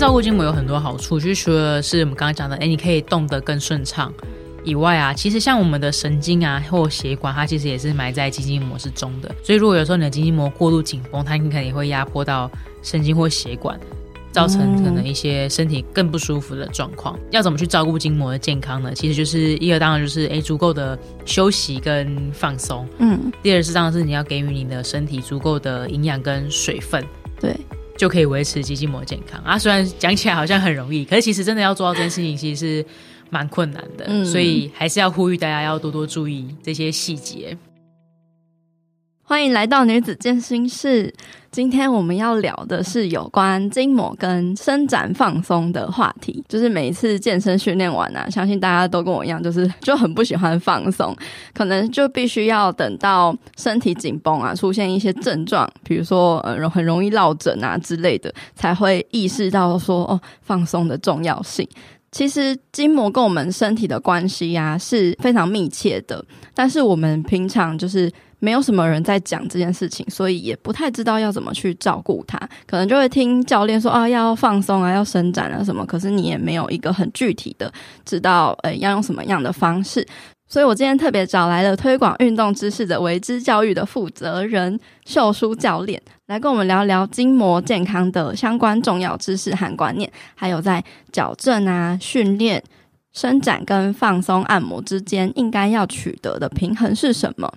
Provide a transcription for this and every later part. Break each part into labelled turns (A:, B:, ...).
A: 照顾筋膜有很多好处，就是除了是我们刚刚讲的，哎，你可以动得更顺畅以外啊，其实像我们的神经啊或血管，它其实也是埋在肌筋膜之中的。所以如果有时候你的肌筋膜过度紧绷，它可能也会压迫到神经或血管，造成可能一些身体更不舒服的状况。嗯、要怎么去照顾筋膜的健康呢？其实就是一个当然就是哎足够的休息跟放松，嗯。第二是当然是你要给予你的身体足够的营养跟水分，
B: 对。
A: 就可以维持肌筋膜健康啊！虽然讲起来好像很容易，可是其实真的要做到这件事情，其实是蛮困难的。嗯，所以还是要呼吁大家要多多注意这些细节。
B: 欢迎来到女子健心室。今天我们要聊的是有关筋膜跟伸展放松的话题。就是每一次健身训练完啊，相信大家都跟我一样，就是就很不喜欢放松，可能就必须要等到身体紧绷啊，出现一些症状，比如说呃很容易落枕啊之类的，才会意识到说哦放松的重要性。其实筋膜跟我们身体的关系呀、啊、是非常密切的，但是我们平常就是。没有什么人在讲这件事情，所以也不太知道要怎么去照顾它。可能就会听教练说啊，要放松啊，要伸展啊什么。可是你也没有一个很具体的知道，呃，要用什么样的方式。所以我今天特别找来了推广运动知识的维之教育的负责人秀书教练，来跟我们聊聊筋膜健康的相关重要知识和观念，还有在矫正啊、训练、伸展跟放松按摩之间应该要取得的平衡是什么。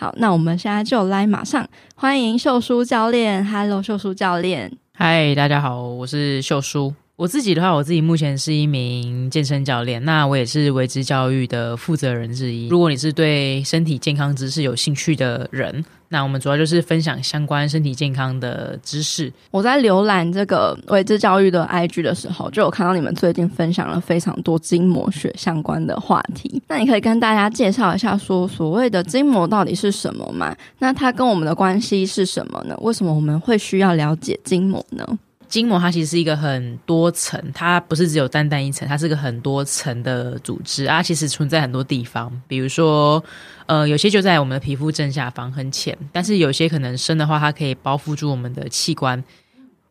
B: 好，那我们现在就来马上欢迎秀叔教练。Hello，秀叔教练。
A: 嗨，大家好，我是秀叔。我自己的话，我自己目前是一名健身教练，那我也是维之教育的负责人之一。如果你是对身体健康知识有兴趣的人，那我们主要就是分享相关身体健康的知识。
B: 我在浏览这个维之教育的 IG 的时候，就有看到你们最近分享了非常多筋膜学相关的话题。那你可以跟大家介绍一下，说所谓的筋膜到底是什么吗？那它跟我们的关系是什么呢？为什么我们会需要了解筋膜呢？
A: 筋膜它其实是一个很多层，它不是只有单单一层，它是个很多层的组织啊。其实存在很多地方，比如说，呃，有些就在我们的皮肤正下方很浅，但是有些可能深的话，它可以包覆住我们的器官，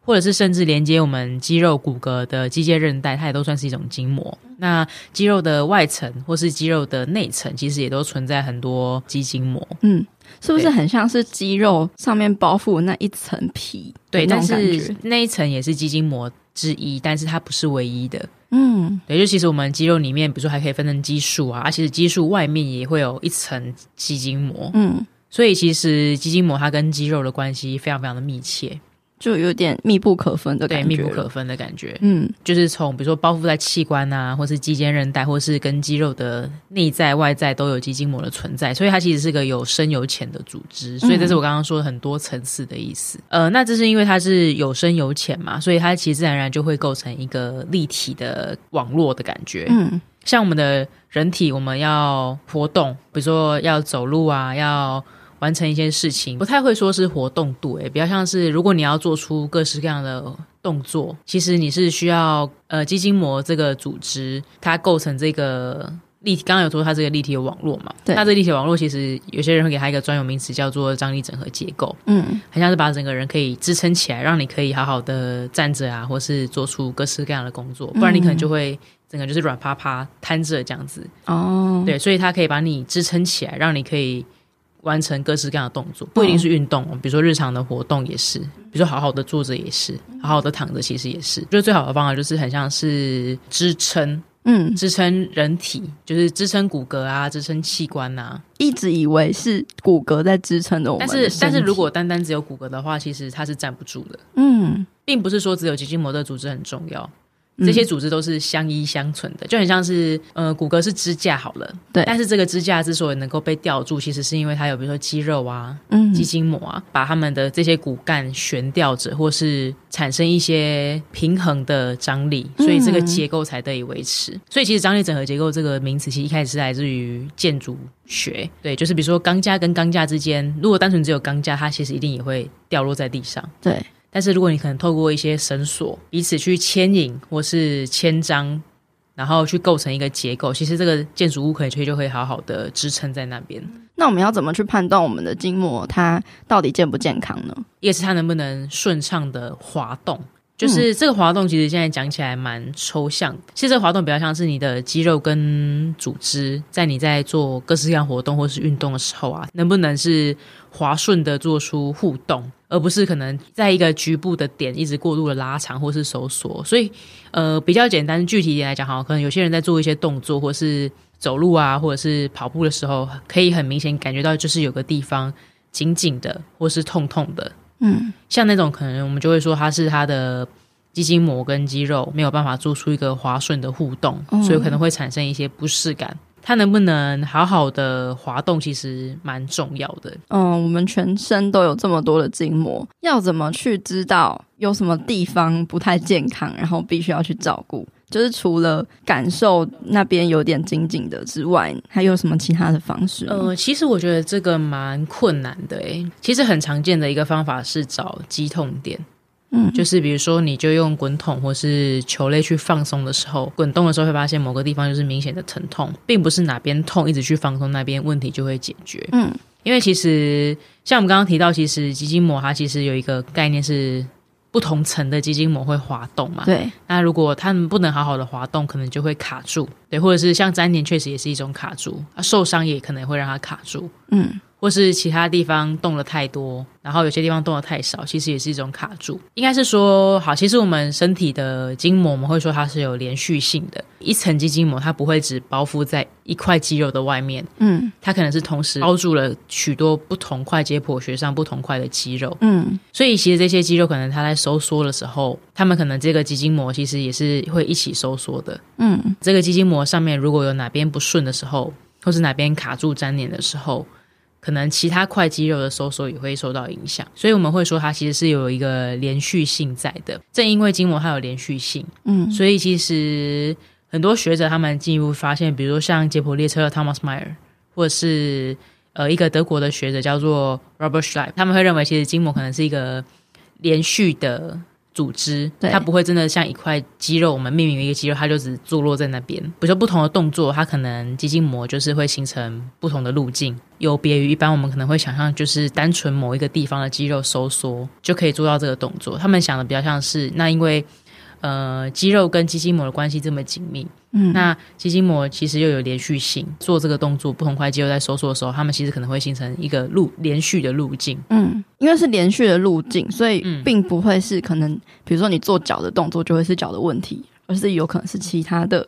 A: 或者是甚至连接我们肌肉骨骼的肌腱韧带，它也都算是一种筋膜。那肌肉的外层或是肌肉的内层，其实也都存在很多肌筋膜。
B: 嗯。是不是很像是肌肉上面包覆那一层皮？
A: 对，但是那一层也是肌筋膜之一，但是它不是唯一的。嗯，对，就其实我们肌肉里面，比如说还可以分成肌束啊，而其实肌束外面也会有一层肌筋膜。嗯，所以其实肌筋膜它跟肌肉的关系非常非常的密切。
B: 就有点密不可分的感觉，
A: 对，密不可分的感觉。嗯，就是从比如说包覆在器官啊，或是肌腱韧带，或是跟肌肉的内在外在都有肌筋膜的存在，所以它其实是个有深有浅的组织。所以这是我刚刚说的很多层次的意思。嗯、呃，那这是因为它是有深有浅嘛，所以它其实自然而然就会构成一个立体的网络的感觉。嗯，像我们的人体，我们要活动，比如说要走路啊，要。完成一些事情，不太会说是活动度，诶，比较像是如果你要做出各式各样的动作，其实你是需要呃肌筋膜这个组织，它构成这个立体。刚刚有说它这个立体的网络嘛？对。那这个立体网络其实有些人会给它一个专有名词，叫做张力整合结构。嗯，很像是把整个人可以支撑起来，让你可以好好的站着啊，或是做出各式各样的工作，不然你可能就会整个就是软趴趴瘫着这样子。哦，对，所以它可以把你支撑起来，让你可以。完成各式各样的动作，不一定是运动，哦，比如说日常的活动也是，比如说好好的坐着也是，好好的躺着其实也是。就是最好的方法就是很像是支撑，嗯，支撑人体，就是支撑骨骼啊，支撑器官啊。
B: 一直以为是骨骼在支撑着我们，
A: 但是但是如果单单只有骨骼的话，其实它是站不住的。嗯，并不是说只有肌筋膜的组织很重要。这些组织都是相依相存的，就很像是呃骨骼是支架好了，对。但是这个支架之所以能够被吊住，其实是因为它有比如说肌肉啊、嗯、肌筋膜啊，把它们的这些骨干悬吊着，或是产生一些平衡的张力，所以这个结构才得以维持。嗯、所以其实张力整合结构这个名词，其实一开始是来自于建筑学，对，就是比如说钢架跟钢架之间，如果单纯只有钢架，它其实一定也会掉落在地上，对。但是如果你可能透过一些绳索彼此去牵引或是牵张，然后去构成一个结构，其实这个建筑物可以就可以好好的支撑在那边。
B: 那我们要怎么去判断我们的筋膜它到底健不健康呢？
A: 也是它能不能顺畅的滑动。就是这个滑动，其实现在讲起来蛮抽象。其实这个滑动比较像是你的肌肉跟组织，在你在做各式各样活动或是运动的时候啊，能不能是滑顺的做出互动，而不是可能在一个局部的点一直过度的拉长或是收缩。所以，呃，比较简单具体一点来讲，哈，可能有些人在做一些动作，或是走路啊，或者是跑步的时候，可以很明显感觉到就是有个地方紧紧的，或是痛痛的。嗯，像那种可能我们就会说它是它的肌筋膜跟肌肉没有办法做出一个滑顺的互动，嗯，所以可能会产生一些不适感。它能不能好好的滑动，其实蛮重要的。
B: 嗯，我们全身都有这么多的筋膜，要怎么去知道有什么地方不太健康，然后必须要去照顾？就是除了感受那边有点紧紧的之外，还有什么其他的方式？
A: 呃，其实我觉得这个蛮困难的诶。其实很常见的一个方法是找肌痛点，嗯，就是比如说你就用滚筒或是球类去放松的时候，滚动的时候会发现某个地方就是明显的疼痛，并不是哪边痛一直去放松那边问题就会解决。嗯，因为其实像我们刚刚提到，其实肌筋膜它其实有一个概念是。不同层的肌筋膜会滑动嘛？
B: 对。
A: 那如果它们不能好好的滑动，可能就会卡住。对，或者是像粘连，确实也是一种卡住。啊，受伤也可能会让它卡住。嗯。或是其他地方动了太多，然后有些地方动得太少，其实也是一种卡住。应该是说，好，其实我们身体的筋膜，我们会说它是有连续性的。一层肌筋膜，它不会只包覆在一块肌肉的外面，嗯，它可能是同时包住了许多不同块解剖学上不同块的肌肉，嗯。所以其实这些肌肉可能它在收缩的时候，它们可能这个肌筋膜其实也是会一起收缩的，嗯。这个肌筋膜上面如果有哪边不顺的时候，或是哪边卡住粘连的时候。可能其他块肌肉的收缩也会受到影响，所以我们会说它其实是有一个连续性在的。正因为筋膜它有连续性，嗯，所以其实很多学者他们进一步发现，比如说像解剖列车的 Thomas Meyer，或者是呃一个德国的学者叫做 Robert Schleip，他们会认为其实筋膜可能是一个连续的。组织，它不会真的像一块肌肉，我们命名为一个肌肉，它就只坐落在那边。比如说不同的动作，它可能肌筋膜就是会形成不同的路径，有别于一般我们可能会想象，就是单纯某一个地方的肌肉收缩就可以做到这个动作。他们想的比较像是，那因为。呃，肌肉跟肌筋膜的关系这么紧密，嗯，那肌筋膜其实又有连续性，做这个动作，不同块肌肉在收缩的时候，它们其实可能会形成一个路连续的路径，嗯，
B: 因为是连续的路径，所以并不会是可能，比如说你做脚的动作就会是脚的问题，而是有可能是其他的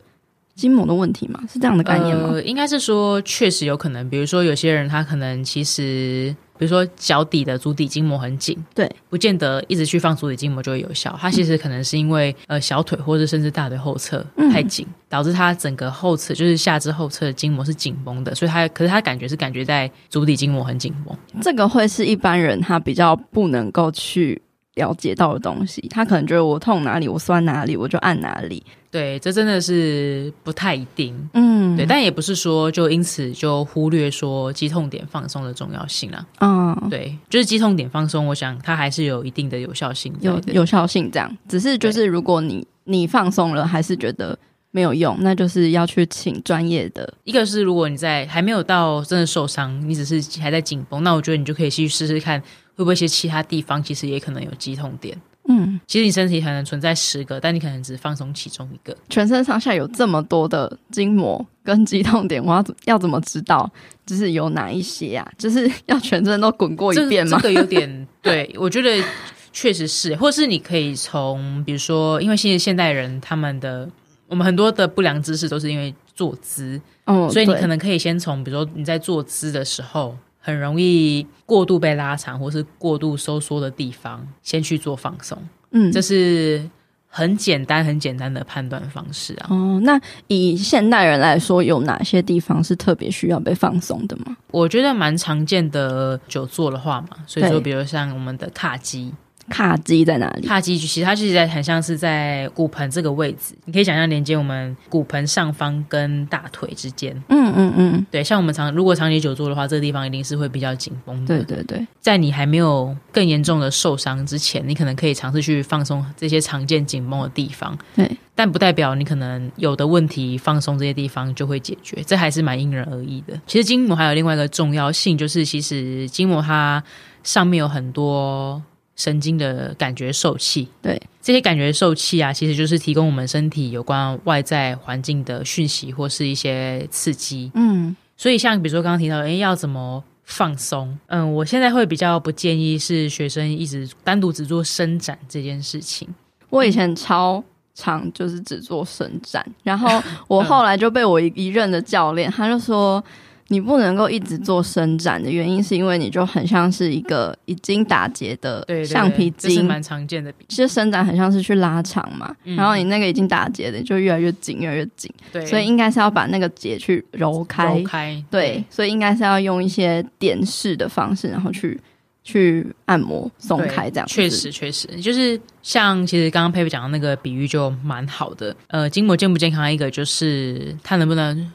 B: 筋膜的问题嘛？是这样的概念吗？
A: 呃，应该是说确实有可能，比如说有些人他可能其实。比如说脚底的足底筋膜很紧，
B: 对，
A: 不见得一直去放足底筋膜就会有效。它其实可能是因为、嗯、呃小腿或者甚至大腿后侧太紧、嗯，导致它整个后侧就是下肢后侧的筋膜是紧绷的，所以它可是它感觉是感觉在足底筋膜很紧绷。
B: 这个会是一般人他比较不能够去了解到的东西，他可能觉得我痛哪里，我酸哪里，我就按哪里。
A: 对，这真的是不太一定。嗯，对，但也不是说就因此就忽略说肌痛点放松的重要性啊。嗯，对，就是肌痛点放松，我想它还是有一定的有效性，
B: 有有效性这样。只是就是如果你你放松了，还是觉得没有用，那就是要去请专业的。
A: 一个是如果你在还没有到真的受伤，你只是还在紧绷，那我觉得你就可以去试试看，会不会一些其他地方其实也可能有肌痛点。嗯，其实你身体可能存在十个，但你可能只放松其中一个。
B: 全身上下有这么多的筋膜跟肌痛点，我要要怎么知道？就是有哪一些啊？就是要全身都滚过一遍吗？
A: 这，这个有点，对，我觉得确实是，或是你可以从，比如说，因为现在现代人他们的，我们很多的不良姿势都是因为坐姿，哦，所以你可能可以先从，比如说你在坐姿的时候。很容易过度被拉长或是过度收缩的地方，先去做放松。嗯，这是很简单、很简单的判断方式啊。
B: 哦，那以现代人来说，有哪些地方是特别需要被放松的吗？
A: 我觉得蛮常见的，久坐的话嘛，所以说，比如像我们的卡肌。
B: 髂肌在哪里？
A: 卡肌其实它其实在很像是在骨盆这个位置，你可以想象连接我们骨盆上方跟大腿之间。嗯嗯嗯，对，像我们长如果长期久坐的话，这个地方一定是会比较紧绷的。
B: 对对对，
A: 在你还没有更严重的受伤之前，你可能可以尝试去放松这些常见紧绷的地方。
B: 对，
A: 但不代表你可能有的问题放松这些地方就会解决，这还是蛮因人而异的。其实筋膜还有另外一个重要性，就是其实筋膜它上面有很多。神经的感觉受器。
B: 对，
A: 这些感觉受器啊，其实就是提供我们身体有关外在环境的讯息或是一些刺激。
B: 嗯，
A: 所以像比如说刚刚提到，诶，要怎么放松？嗯，我现在会比较不建议是学生一直单独只做伸展这件事情。
B: 我以前超常就是只做伸展，然后我后来就被我一任的教练，他就说。你不能够一直做伸展的原因，是因为你就很像是一个已经打结的橡皮筋，
A: 这是蛮常见的。
B: 其实伸展很像是去拉长嘛，嗯、然后你那个已经打结的就越来越紧，越来越紧。对，所以应该是要把那个结去揉开。
A: 揉开。
B: 对，对所以应该是要用一些点式的方式，然后去去按摩松开这样。
A: 确实，确实，就是像其实刚刚佩佩讲的那个比喻就蛮好的。呃，筋膜健不健康，一个就是它能不能。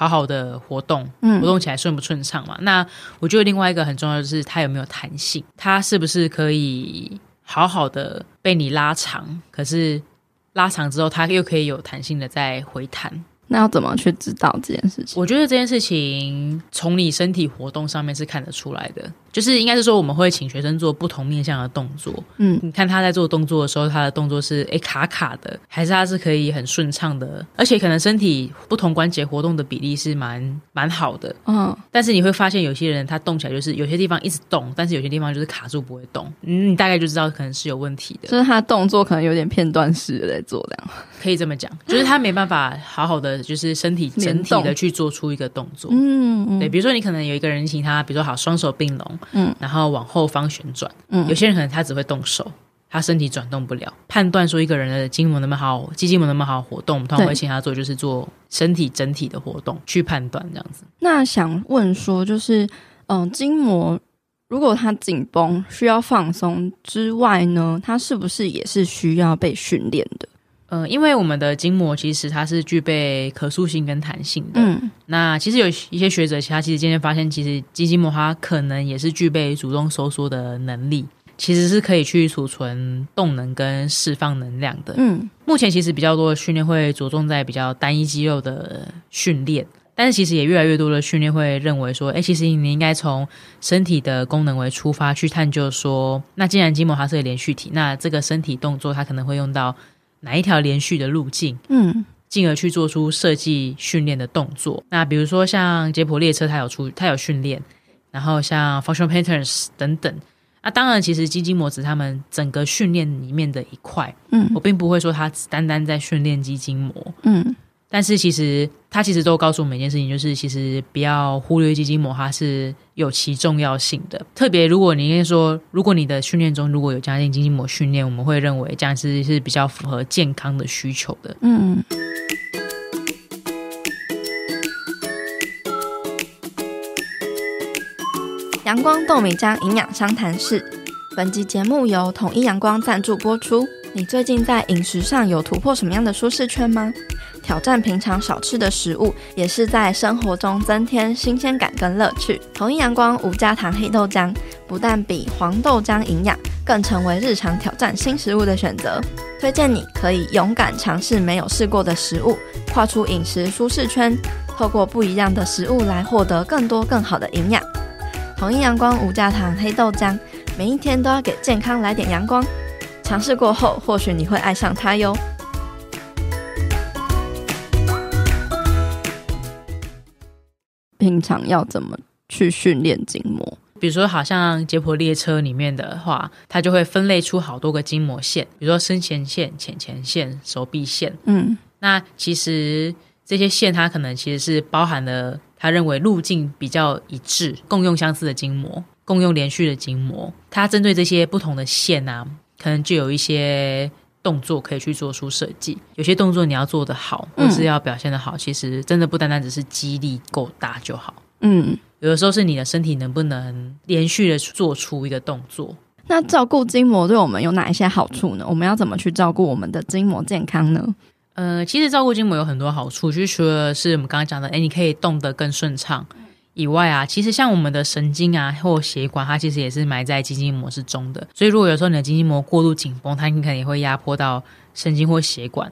A: 好好的活动，活动起来顺不顺畅嘛？嗯、那我觉得另外一个很重要的是它有没有弹性，它是不是可以好好的被你拉长，可是拉长之后它又可以有弹性的再回弹。
B: 那要怎么去知道这件事情？
A: 我觉得这件事情从你身体活动上面是看得出来的。就是应该是说，我们会请学生做不同面向的动作。嗯，你看他在做动作的时候，他的动作是诶卡卡的，还是他是可以很顺畅的？而且可能身体不同关节活动的比例是蛮蛮好的。嗯，但是你会发现有些人他动起来就是有些地方一直动，但是有些地方就是卡住不会动。嗯，你大概就知道可能是有问题的。
B: 就是他动作可能有点片段式的在做这样，
A: 可以这么讲，就是他没办法好好的就是身体整体的去做出一个动作。
B: 嗯嗯，
A: 对，比如说你可能有一个人请他，比如说好双手并拢。嗯，然后往后方旋转。嗯，有些人可能他只会动手，他身体转动不了。判断说一个人的筋膜能不能好，肌筋膜能不能好好活动，我们通常会请他做，就是做身体整体的活动去判断这样子。
B: 那想问说，就是嗯，筋膜如果它紧绷需要放松之外呢，它是不是也是需要被训练的？
A: 呃，因为我们的筋膜其实它是具备可塑性跟弹性的。嗯，那其实有一些学者，其他其实今天发现，其实肌筋膜它可能也是具备主动收缩的能力，其实是可以去储存动能跟释放能量的。嗯，目前其实比较多的训练会着重在比较单一肌肉的训练，但是其实也越来越多的训练会认为说，哎，其实你应该从身体的功能为出发去探究说，那既然筋膜它是个连续体，那这个身体动作它可能会用到。哪一条连续的路径，嗯，进而去做出设计训练的动作。那比如说像捷普列车，它有出，它有训练，然后像 functional patterns 等等。那当然，其实肌筋膜是他们整个训练里面的一块。嗯，我并不会说它只单单在训练肌筋膜。嗯。但是其实，它其实都告诉我们一件事情，就是其实不要忽略肌筋膜，它是有其重要性的。特别如果你说，如果你的训练中如果有加进肌筋膜训练，我们会认为这样子是比较符合健康的需求的。嗯。
B: 阳光豆米浆营养商谈室，本集节目由统一阳光赞助播出。你最近在饮食上有突破什么样的舒适圈吗？挑战平常少吃的食物，也是在生活中增添新鲜感跟乐趣。统一阳光无加糖黑豆浆，不但比黄豆浆营养，更成为日常挑战新食物的选择。推荐你可以勇敢尝试没有试过的食物，跨出饮食舒适圈，透过不一样的食物来获得更多更好的营养。统一阳光无加糖黑豆浆，每一天都要给健康来点阳光。尝试过后，或许你会爱上它哟。平常要怎么去训练筋膜？
A: 比如说，好像捷普列车里面的话，它就会分类出好多个筋膜线，比如说深前线、浅前线、手臂线。嗯，那其实这些线它可能其实是包含了他认为路径比较一致、共用相似的筋膜、共用连续的筋膜。它针对这些不同的线啊，可能就有一些。动作可以去做出设计，有些动作你要做得好，或是要表现得好，嗯、其实真的不单单只是肌力够大就好。嗯，有的时候是你的身体能不能连续的做出一个动作。
B: 那照顾筋膜对我们有哪一些好处呢？我们要怎么去照顾我们的筋膜健康呢？
A: 呃，其实照顾筋膜有很多好处，就是除了是我们刚刚讲的，哎，你可以动得更顺畅。以外啊，其实像我们的神经啊或血管，它其实也是埋在肌筋膜之中的。所以如果有时候你的肌筋膜过度紧绷，它可能也会压迫到神经或血管，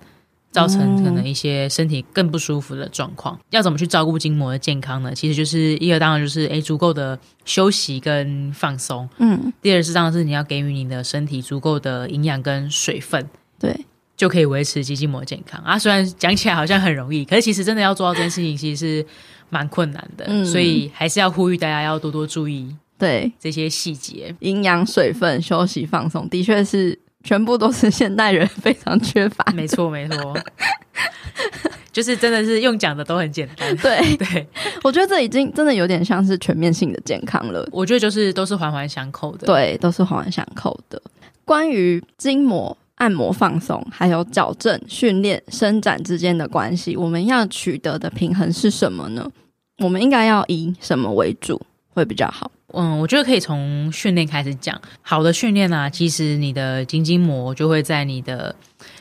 A: 造成可能一些身体更不舒服的状况。嗯、要怎么去照顾筋膜的健康呢？其实就是一个当然就是诶足够的休息跟放松。嗯，第二是当然是你要给予你的身体足够的营养跟水分。
B: 对。
A: 就可以维持肌筋膜健康啊！虽然讲起来好像很容易，可是其实真的要做到这件事情，其实是蛮困难的。嗯，所以还是要呼吁大家要多多注意对这些细节，
B: 营养、水分、休息、放松，的确是全部都是现代人非常缺乏。
A: 没错，没错，就是真的是用讲的都很简单。
B: 对
A: 对，
B: 我觉得这已经真的有点像是全面性的健康了。
A: 我觉得就是都是环环相扣的，
B: 对，都是环环相扣的。关于筋膜。按摩放松，还有矫正、训练、伸展之间的关系，我们要取得的平衡是什么呢？我们应该要以什么为主会比较好？
A: 嗯，我觉得可以从训练开始讲。好的训练啊，其实你的筋筋膜就会在你的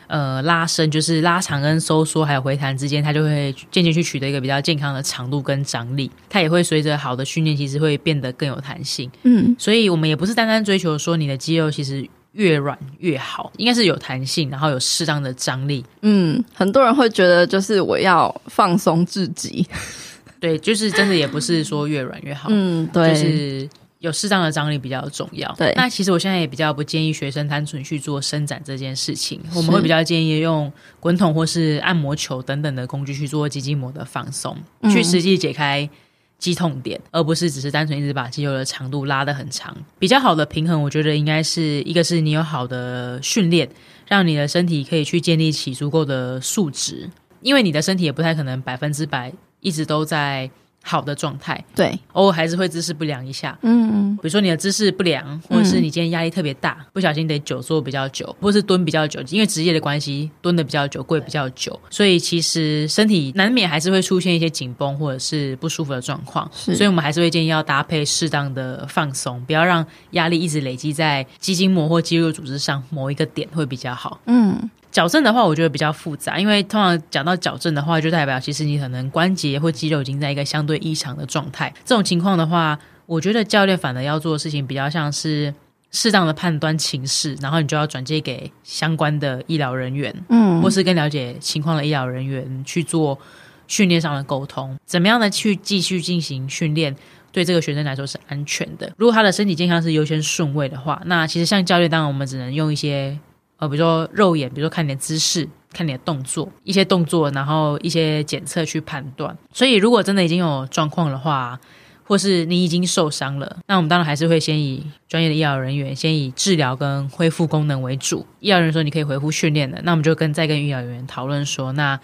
A: 呃拉伸，就是拉长跟收缩，还有回弹之间，它就会渐渐去取得一个比较健康的长度跟张力。它也会随着好的训练，其实会变得更有弹性。嗯，所以我们也不是单单追求说你的肌肉其实。越软越好，应该是有弹性，然后有适当的张力。
B: 嗯，很多人会觉得就是我要放松自己，
A: 对，就是真的也不是说越软越好。嗯，对，就是有适当的张力比较重要。对，那其实我现在也比较不建议学生单纯去做伸展这件事情，我们会比较建议用滚筒或是按摩球等等的工具去做肌筋膜的放松，嗯、去实际解开。肌痛点，而不是只是单纯一直把肌肉的长度拉得很长。比较好的平衡，我觉得应该是一个是你有好的训练，让你的身体可以去建立起足够的数值，因为你的身体也不太可能百分之百一直都在。好的状态，
B: 对，
A: 偶尔还是会姿势不良一下，嗯嗯，比如说你的姿势不良，或者是你今天压力特别大，嗯、不小心得久坐比较久，或是蹲比较久，因为职业的关系，蹲的比较久，跪比较久，所以其实身体难免还是会出现一些紧绷或者是不舒服的状况，所以我们还是会建议要搭配适当的放松，不要让压力一直累积在肌筋膜或肌肉组织上某一个点会比较好，嗯。矫正的话，我觉得比较复杂，因为通常讲到矫正的话，就代表其实你可能关节或肌肉已经在一个相对异常的状态。这种情况的话，我觉得教练反而要做的事情比较像是适当的判断情势，然后你就要转接给相关的医疗人员，嗯，或是跟了解情况的医疗人员去做训练上的沟通，怎么样的去继续进行训练，对这个学生来说是安全的。如果他的身体健康是优先顺位的话，那其实像教练，当然我们只能用一些。呃，比如说肉眼，比如说看你的姿势，看你的动作，一些动作，然后一些检测去判断。所以，如果真的已经有状况的话，或是你已经受伤了，那我们当然还是会先以专业的医疗人员，先以治疗跟恢复功能为主。医疗人员说你可以恢复训练的，那我们就跟再跟医疗人员讨论说，那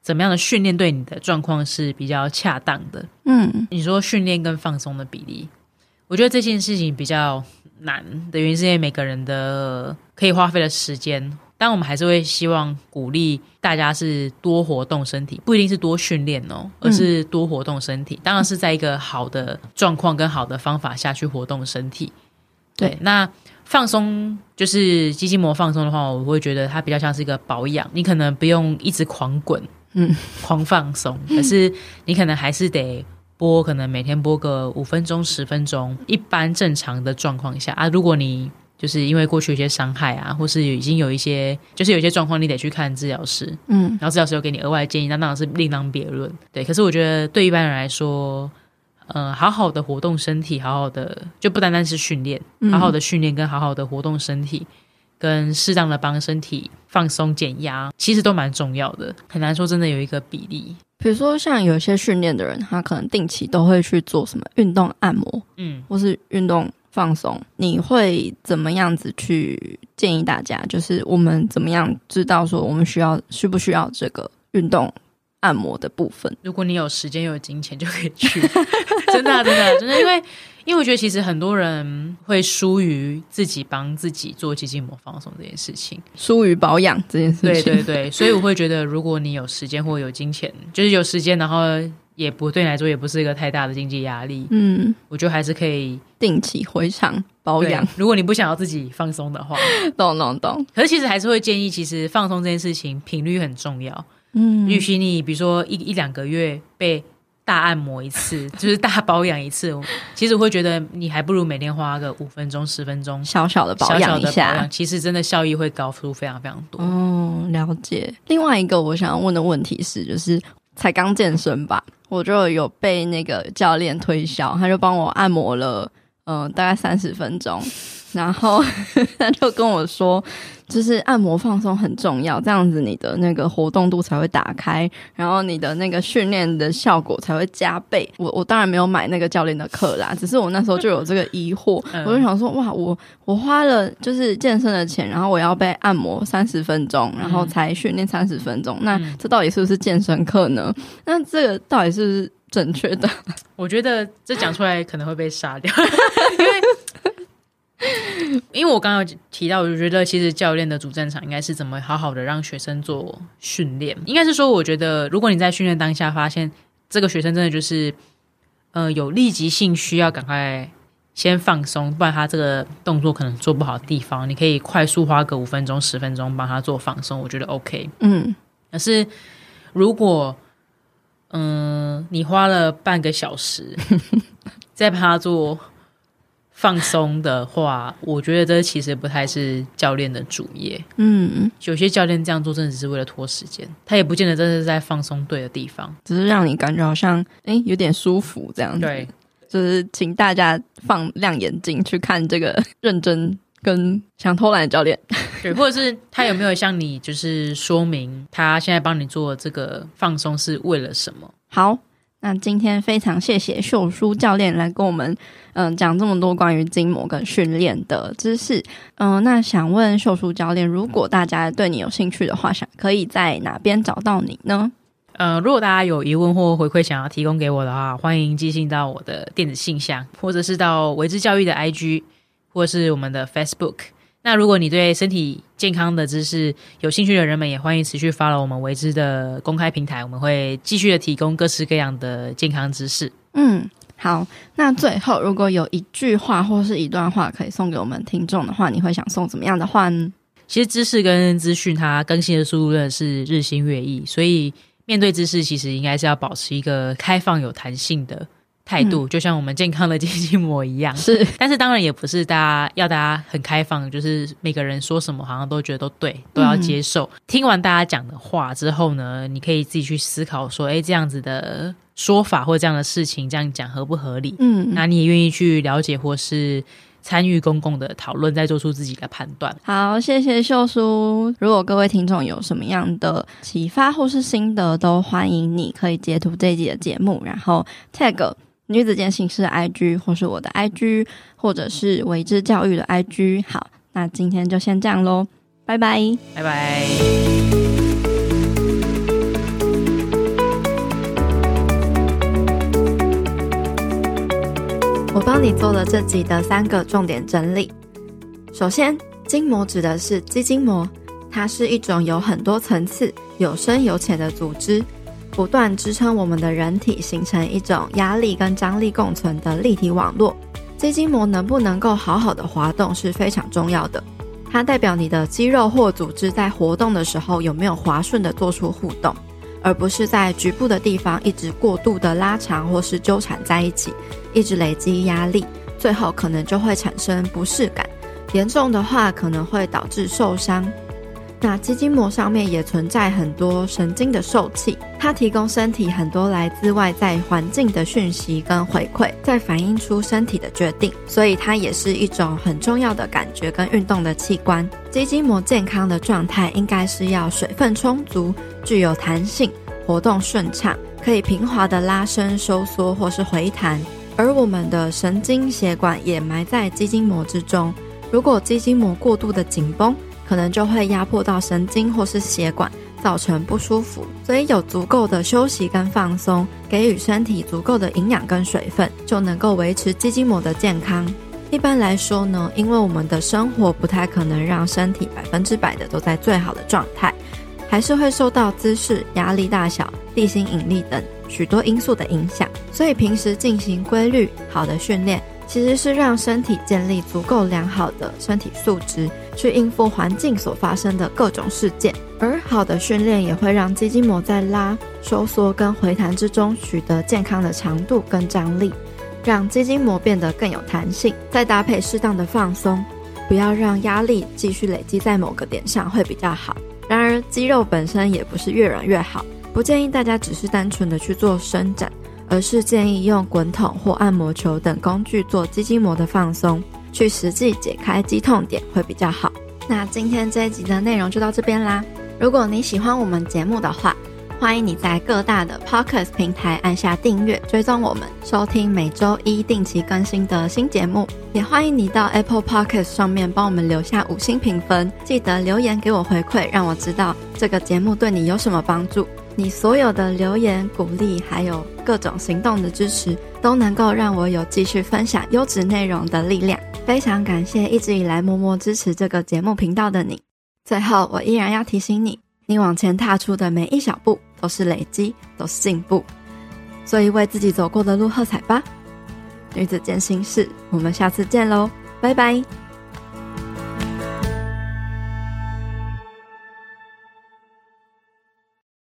A: 怎么样的训练对你的状况是比较恰当的？嗯，你说训练跟放松的比例，我觉得这件事情比较。难的原因是因为每个人的可以花费的时间，但我们还是会希望鼓励大家是多活动身体，不一定是多训练哦，而是多活动身体。嗯、当然是在一个好的状况跟好的方法下去活动身体。对，对那放松就是肌筋膜放松的话，我会觉得它比较像是一个保养，你可能不用一直狂滚，嗯，狂放松，可是你可能还是得。播可能每天播个五分钟、十分钟，一般正常的状况下啊，如果你就是因为过去有些伤害啊，或是已经有一些就是有一些状况，你得去看治疗师，嗯，然后治疗师有给你额外建议，那当然是另当别论。对，可是我觉得对一般人来说，呃，好好的活动身体，好好的就不单单是训练，好好的训练跟好好的活动身体，跟适当的帮身体放松减压，其实都蛮重要的，很难说真的有一个比例。
B: 比如说，像有些训练的人，他可能定期都会去做什么运动按摩，嗯，或是运动放松。你会怎么样子去建议大家？就是我们怎么样知道说我们需要需不需要这个运动按摩的部分？
A: 如果你有时间又有金钱，就可以去。真的啊，真的，真的，因为。因为我觉得其实很多人会疏于自己帮自己做肌筋膜放松这件事情，
B: 疏于保养这件事情。
A: 对对对，所以我会觉得，如果你有时间或有金钱，就是有时间，然后也不对你来说也不是一个太大的经济压力，嗯，我觉得还是可以
B: 定期回厂保养。
A: 如果你不想要自己放松的话，
B: 懂懂懂。
A: 可是其实还是会建议，其实放松这件事情频率很重要。嗯，与其你比如说一一两个月被。大按摩一次，就是大保养一次，其实我会觉得你还不如每天花个五分钟、十分钟
B: 小小的保养一下，
A: 其实真的效益会高出非常非常多。
B: 哦，了解。另外一个我想要问的问题是，就是才刚健身吧，我就有被那个教练推销，他就帮我按摩了，嗯、呃，大概三十分钟。然后 他就跟我说，就是按摩放松很重要，这样子你的那个活动度才会打开，然后你的那个训练的效果才会加倍。我我当然没有买那个教练的课啦，只是我那时候就有这个疑惑，我就想说，哇，我我花了就是健身的钱，然后我要被按摩三十分钟，然后才训练三十分钟，那这到底是不是健身课呢？那这个到底是不是正确的？
A: 我觉得这讲出来可能会被杀掉，因为。因为我刚刚提到，我就觉得其实教练的主战场应该是怎么好好的让学生做训练。应该是说，我觉得如果你在训练当下发现这个学生真的就是呃有立即性需要赶快先放松，不然他这个动作可能做不好的地方，你可以快速花个五分钟、十分钟帮他做放松，我觉得 OK。嗯，可是如果嗯、呃、你花了半个小时 再帮他做。放松的话，我觉得这其实不太是教练的主业。嗯，有些教练这样做，真的只是为了拖时间，他也不见得真的是在放松对的地方，
B: 只是让你感觉好像哎、欸、有点舒服这样子。对，就是请大家放亮眼睛去看这个认真跟想偷懒的教练。
A: 对，或者是他有没有向你就是说明，他现在帮你做这个放松是为了什么？
B: 好。那今天非常谢谢秀书教练来跟我们，嗯、呃，讲这么多关于筋膜跟训练的知识。嗯、那想问秀书教练，如果大家对你有兴趣的话，想可以在哪边找到你呢？
A: 呃，如果大家有疑问或回馈想要提供给我的话，欢迎寄信到我的电子信箱，或者是到维之教育的 IG，或是我们的 Facebook。那如果你对身体健康的知识有兴趣的人们，也欢迎持续 follow 我们维之的公开平台，我们会继续的提供各式各样的健康知识。
B: 嗯，好。那最后，如果有一句话或是一段话可以送给我们听众的话，你会想送怎么样的话呢？
A: 其实知识跟资讯它更新的速度真的是日新月异，所以面对知识，其实应该是要保持一个开放、有弹性的。态度就像我们健康的肌筋膜一样，
B: 是，
A: 但是当然也不是大家要大家很开放，就是每个人说什么好像都觉得都对，都要接受。嗯、听完大家讲的话之后呢，你可以自己去思考说，哎，这样子的说法或这样的事情这样讲合不合理？嗯，那你也愿意去了解或是参与公共的讨论，再做出自己的判断。
B: 好，谢谢秀叔。如果各位听众有什么样的启发或是心得，都欢迎你可以截图这一集的节目，然后 tag。女子健心室的 IG，或是我的 IG，或者是维之教育的 IG。好，那今天就先这样喽，拜拜，
A: 拜拜。
B: 我帮你做了这集的三个重点整理。首先，筋膜指的是肌筋膜，它是一种有很多层次、有深有浅的组织。不断支撑我们的人体，形成一种压力跟张力共存的立体网络。肌筋膜能不能够好好的滑动是非常重要的，它代表你的肌肉或组织在活动的时候有没有滑顺的做出互动，而不是在局部的地方一直过度的拉长或是纠缠在一起，一直累积压力，最后可能就会产生不适感，严重的话可能会导致受伤。那肌筋膜上面也存在很多神经的受器，它提供身体很多来自外在环境的讯息跟回馈，再反映出身体的决定，所以它也是一种很重要的感觉跟运动的器官。肌筋膜健康的状态应该是要水分充足，具有弹性，活动顺畅，可以平滑的拉伸、收缩或是回弹。而我们的神经血管也埋在肌筋膜之中，如果肌筋膜过度的紧绷，可能就会压迫到神经或是血管，造成不舒服。所以有足够的休息跟放松，给予身体足够的营养跟水分，就能够维持肌筋膜的健康。一般来说呢，因为我们的生活不太可能让身体百分之百的都在最好的状态，还是会受到姿势、压力大小、地心引力等许多因素的影响。所以平时进行规律好的训练。其实是让身体建立足够良好的身体素质，去应付环境所发生的各种事件。而好的训练也会让肌筋膜在拉、收缩跟回弹之中取得健康的长度跟张力，让肌筋膜变得更有弹性。再搭配适当的放松，不要让压力继续累积在某个点上会比较好。然而，肌肉本身也不是越软越好，不建议大家只是单纯的去做伸展，而是建议用滚筒或按摩球等工具做肌筋膜的放松，去实际解开肌痛点会比较好。那今天这一集的内容就到这边啦。如果你喜欢我们节目的话，欢迎你在各大的 Podcast 平台按下订阅，追踪我们，收听每周一定期更新的新节目。也欢迎你到 Apple Podcast 上面帮我们留下五星评分，记得留言给我回馈，让我知道这个节目对你有什么帮助。你所有的留言、鼓励，还有各种行动的支持，都能够让我有继续分享优质内容的力量。非常感谢一直以来默默支持这个节目频道的你。最后，我依然要提醒你，你往前踏出的每一小步都是累积，都是进步。所以，为自己走过的路喝彩吧！女子健心事，我们下次见喽，拜拜。